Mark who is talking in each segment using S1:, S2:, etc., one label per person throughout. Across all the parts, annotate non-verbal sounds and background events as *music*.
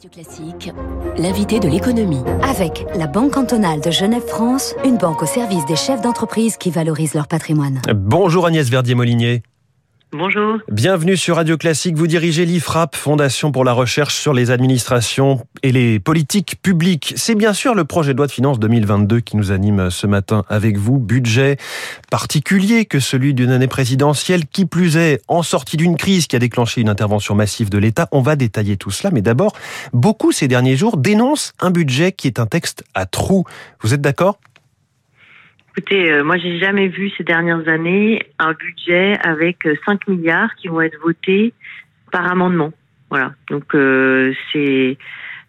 S1: Radio Classique, l'invité de l'économie.
S2: Avec la Banque cantonale de Genève-France, une banque au service des chefs d'entreprise qui valorisent leur patrimoine.
S3: Bonjour Agnès Verdier-Molinier.
S4: Bonjour.
S3: Bienvenue sur Radio Classique. Vous dirigez l'IFRAP, Fondation pour la recherche sur les administrations et les politiques publiques. C'est bien sûr le projet de loi de finances 2022 qui nous anime ce matin avec vous. Budget particulier que celui d'une année présidentielle, qui plus est en sortie d'une crise qui a déclenché une intervention massive de l'État. On va détailler tout cela, mais d'abord, beaucoup ces derniers jours dénoncent un budget qui est un texte à trous. Vous êtes d'accord?
S4: Écoutez, euh, moi j'ai jamais vu ces dernières années un budget avec 5 euh, milliards qui vont être votés par amendement. Voilà. Donc euh, c'est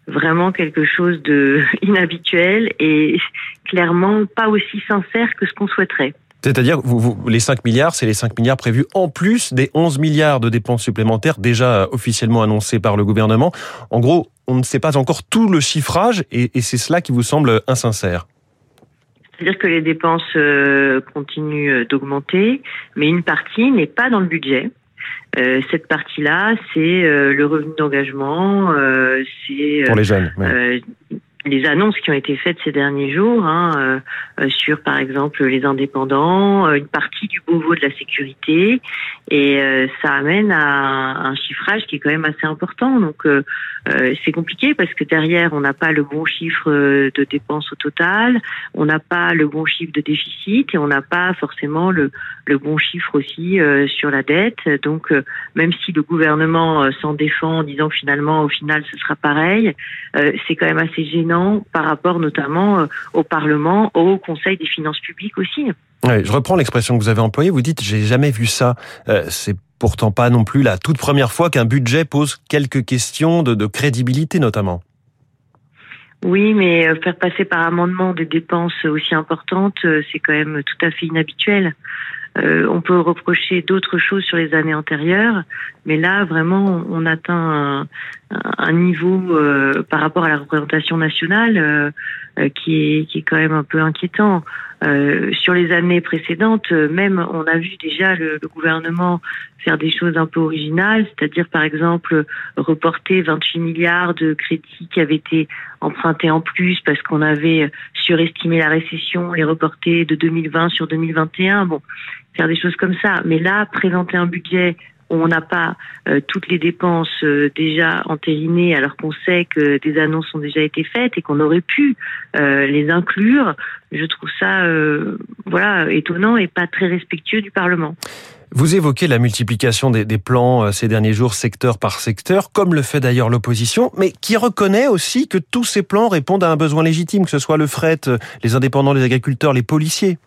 S4: vraiment quelque chose de *laughs* inhabituel et clairement pas aussi sincère que ce qu'on souhaiterait.
S3: C'est-à-dire, vous, vous, les 5 milliards, c'est les 5 milliards prévus en plus des 11 milliards de dépenses supplémentaires déjà officiellement annoncées par le gouvernement. En gros, on ne sait pas encore tout le chiffrage et, et c'est cela qui vous semble insincère.
S4: C'est-à-dire que les dépenses euh, continuent euh, d'augmenter, mais une partie n'est pas dans le budget. Euh, cette partie-là, c'est le revenu d'engagement, c'est
S3: pour les jeunes
S4: les annonces qui ont été faites ces derniers jours hein, euh, sur, par exemple, les indépendants, euh, une partie du Beauvau de la sécurité, et euh, ça amène à un chiffrage qui est quand même assez important. Donc, c'est compliqué parce que derrière, on n'a pas le bon chiffre de dépenses au total, on n'a pas le bon chiffre de déficit, et on n'a pas forcément le, le bon chiffre aussi sur la dette. Donc, même si le gouvernement s'en défend en disant finalement, au final, ce sera pareil, c'est quand même assez gênant par rapport notamment euh, au Parlement, au Conseil des finances publiques aussi.
S3: je reprends l'expression que vous avez employée. Vous dites j'ai jamais vu ça. Euh, c'est pourtant pas non plus la toute première fois qu'un budget pose quelques questions de, crédibilité notamment.
S4: Oui, mais euh, faire passer par amendement des dépenses aussi importantes, c'est quand même tout à fait inhabituel. on peut reprocher d'autres choses sur les années antérieures, mais là, vraiment, on atteint un niveau euh, par rapport à la représentation nationale euh, euh, qui, est, qui est quand même un peu inquiétant. sur les années précédentes, même on a vu déjà le, le, gouvernement faire des choses un peu originales, c'est-à-dire par exemple reporter 28 milliards de crédits qui avaient été empruntés en plus parce qu'on avait surestimé la récession, les reporter de 2020 sur 2021. Bon, faire des choses comme ça. Mais là, présenter un budget on n'a pas euh, toutes les dépenses euh, déjà entérinées alors qu'on sait que des annonces ont déjà été faites et qu'on aurait pu euh, les inclure, je trouve ça voilà étonnant et pas très respectueux du Parlement.
S3: Vous évoquez la multiplication des, des, plans ces derniers jours, secteur par secteur, comme le fait d'ailleurs l'opposition, mais qui reconnaît aussi que tous ces plans répondent à un besoin légitime, que ce soit le fret, les indépendants, les agriculteurs, les policiers.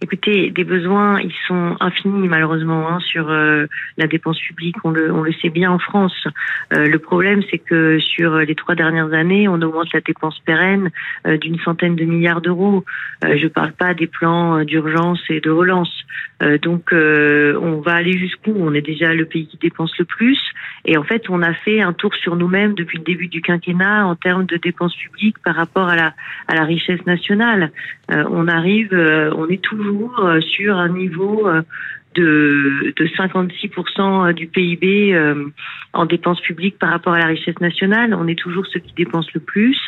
S4: Écoutez, des besoins, ils sont infinis malheureusement hein, sur euh, la dépense publique. On le, on le sait bien en France. Euh, le problème, c'est que sur les trois dernières années, on augmente la dépense pérenne euh, d'une centaine de milliards d'euros. je ne parle pas des plans d'urgence et de relance. donc, on va aller jusqu'où? On est déjà le pays qui dépense le plus. Et en fait, on a fait un tour sur nous-mêmes depuis le début du quinquennat en termes de dépenses publiques par rapport à la, à la richesse nationale. on arrive, on est toujours euh, sur un niveau euh, de, de 56% du PIB euh, en dépenses publiques par rapport à la richesse nationale. On est toujours ceux qui dépensent le plus.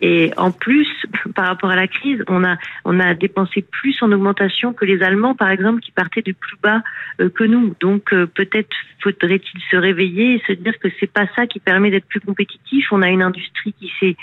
S4: Et en plus, *laughs* par rapport à la crise, on a, on a dépensé plus en augmentation que les Allemands, par exemple, qui partaient de plus bas que nous. Donc peut-être faudrait-il se réveiller et se dire que c'est pas ça qui permet d'être plus compétitif. On a une industrie qui s'est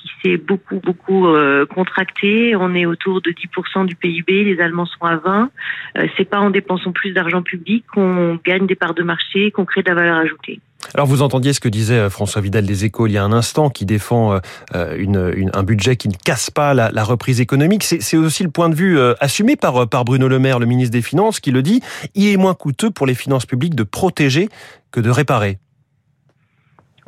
S4: qui s'est beaucoup beaucoup euh, contractée. On est autour de 10% du PIB. Les Allemands sont à 20. Euh, c'est pas en dépensant plus d'argent public qu'on gagne des parts de marché, qu'on crée de la valeur ajoutée.
S3: Alors vous entendiez ce que disait euh, François Vidal des Échos il y a un instant, qui défend une, un budget qui ne casse pas la, la reprise économique. C'est aussi le point de vue assumé par, par Bruno Le Maire, le ministre des Finances, qui le dit. Il est moins coûteux pour les finances publiques de protéger que de réparer.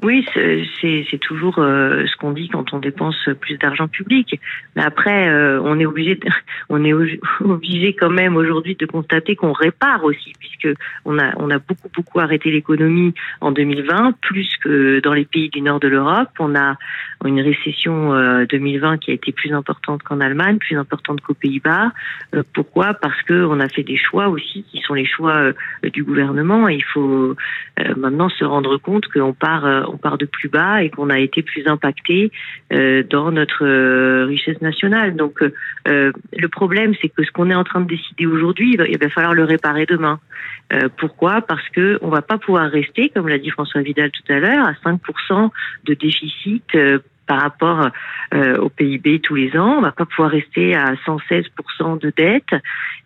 S4: Oui, c'est toujours euh, ce qu'on dit quand on dépense plus d'argent public. Mais après, euh, on est obligé, *laughs* on est *laughs* obligé quand même aujourd'hui de constater qu'on répare aussi, puisque on a on a beaucoup beaucoup arrêté l'économie en 2020, plus que dans les pays du nord de l'Europe. On a une récession 2020 euh, qui a été plus importante qu'en Allemagne, plus importante qu'aux Pays-Bas. pourquoi? Parce que on a fait des choix aussi qui sont les choix du gouvernement. Et il faut maintenant se rendre compte qu'on part on part de plus bas et qu'on a été plus impacté dans notre richesse nationale. Donc le problème, c'est que ce qu'on est en train de décider aujourd'hui, il va falloir le réparer demain. pourquoi? Parce que on va pas pouvoir rester, comme l'a dit François Vidal tout à l'heure, à 5% de déficit par rapport euh, au PIB tous les ans. On va pas pouvoir rester à 116% de dette.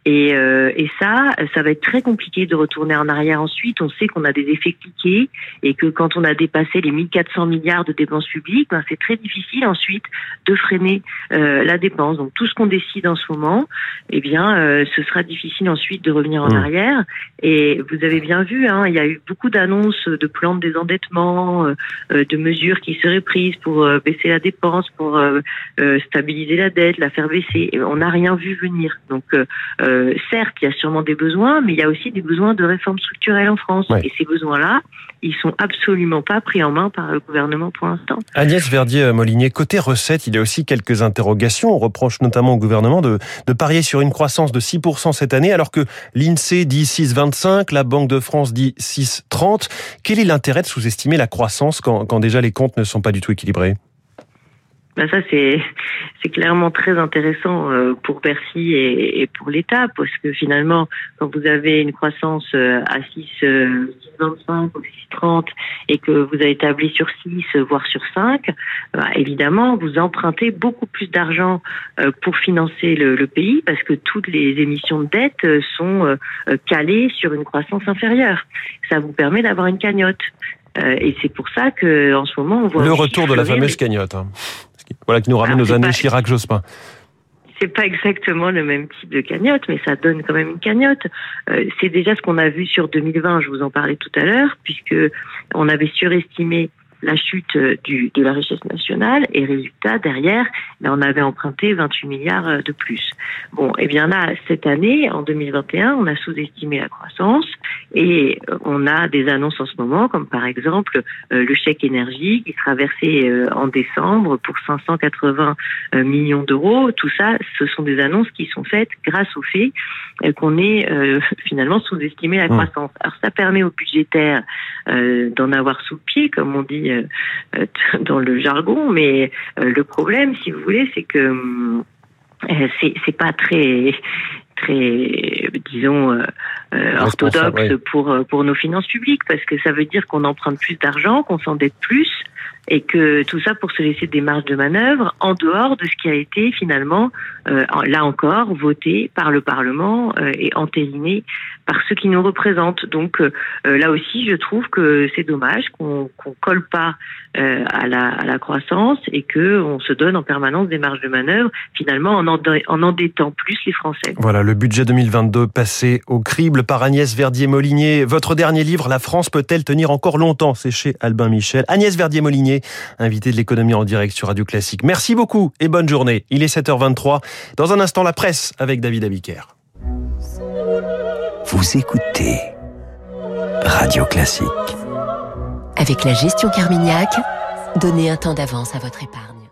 S4: Et, euh, et, ça, ça va être très compliqué de retourner en arrière ensuite. On sait qu'on a des effets cliqués et que quand on a dépassé les 1400 milliards de dépenses publiques, ben c'est très difficile ensuite de freiner euh, la dépense. Donc tout ce qu'on décide en ce moment, eh bien, euh, ce sera difficile ensuite de revenir en mmh. arrière. Et vous avez bien vu, hein, il y a eu beaucoup d'annonces de plans de désendettement, euh, de mesures qui seraient prises pour baisser la dépense, pour stabiliser la dette, la faire baisser. Et on n'a rien vu venir. Donc euh, certes, il y a sûrement des besoins, mais il y a aussi des besoins de réformes structurelles en France. Et ces besoins-là, ils sont absolument pas pris en main par le gouvernement pour l'instant.
S3: Agnès Verdier-Molinier, côté recettes, il y a aussi quelques interrogations. On reproche notamment au gouvernement de, de parier sur une croissance de 6% cette année, alors que l'INSEE dit 6,25, la Banque de France dit 6,30. Quel est l'intérêt de sous-estimer la croissance quand, quand déjà les comptes ne sont pas du tout équilibrés?
S4: Ben ça c'est c'est clairement très intéressant euh, pour Bercy et, et pour l'État parce que finalement quand vous avez une croissance euh, à 6 6,25 euh, ou 6,30 et que vous avez établi sur 6 voire sur 5 ben évidemment vous empruntez beaucoup plus d'argent pour financer le, le, pays parce que toutes les émissions de dette sont calées sur une croissance inférieure ça vous permet d'avoir une cagnotte et c'est pour ça que en ce moment on voit
S3: le retour de la fameuse cagnotte. Hein. Voilà qui nous ramène aux années Chirac-Jospin
S4: c'est pas exactement le même type de cagnotte, mais ça donne quand même une cagnotte. Euh, c'est déjà ce qu'on a vu sur 2020, je vous en parlais tout à l'heure, puisque on avait surestimé la chute euh, du, de la richesse nationale et résultat derrière, ben, on avait emprunté 28 milliards euh, de plus. Bon, et eh bien là, cette année, en 2021, on a sous-estimé la croissance et euh, on a des annonces en ce moment, comme par exemple le chèque énergie qui sera versé en décembre pour 580 millions d'euros. Tout ça, ce sont des annonces qui sont faites grâce au fait qu'on ait *laughs* finalement sous-estimé la croissance. Alors ça permet aux budgétaires d'en avoir sous le pied, comme on dit euh, euh, dans le jargon, mais euh, le problème, si vous voulez, c'est que c'est pas très très disons orthodoxe pour pour nos finances publiques parce que ça veut dire qu'on emprunte plus d'argent, qu'on s'endette plus et que tout ça pour se laisser des marges de manœuvre en dehors de ce qui a été finalement, euh, là encore, voté par le Parlement euh, et entériné par ceux qui nous représentent. Donc euh, là aussi, je trouve que c'est dommage qu'on qu'on colle pas à la, croissance et que on se donne en permanence des marges de manœuvre, finalement en, en endettant plus les Français.
S3: Voilà, le budget 2022 passé au crible par Agnès Verdier-Molinier. Votre dernier livre, La France peut-elle tenir encore longtemps? C'est chez Albin Michel. Agnès Verdier-Molinier invité de l'économie en direct sur Radio Classique. Merci beaucoup et bonne journée. Il est 7h23. Dans un instant, la presse avec David Abiker.
S1: Vous écoutez Radio Classique. Avec la gestion Carmignac, donnez un temps d'avance à votre épargne.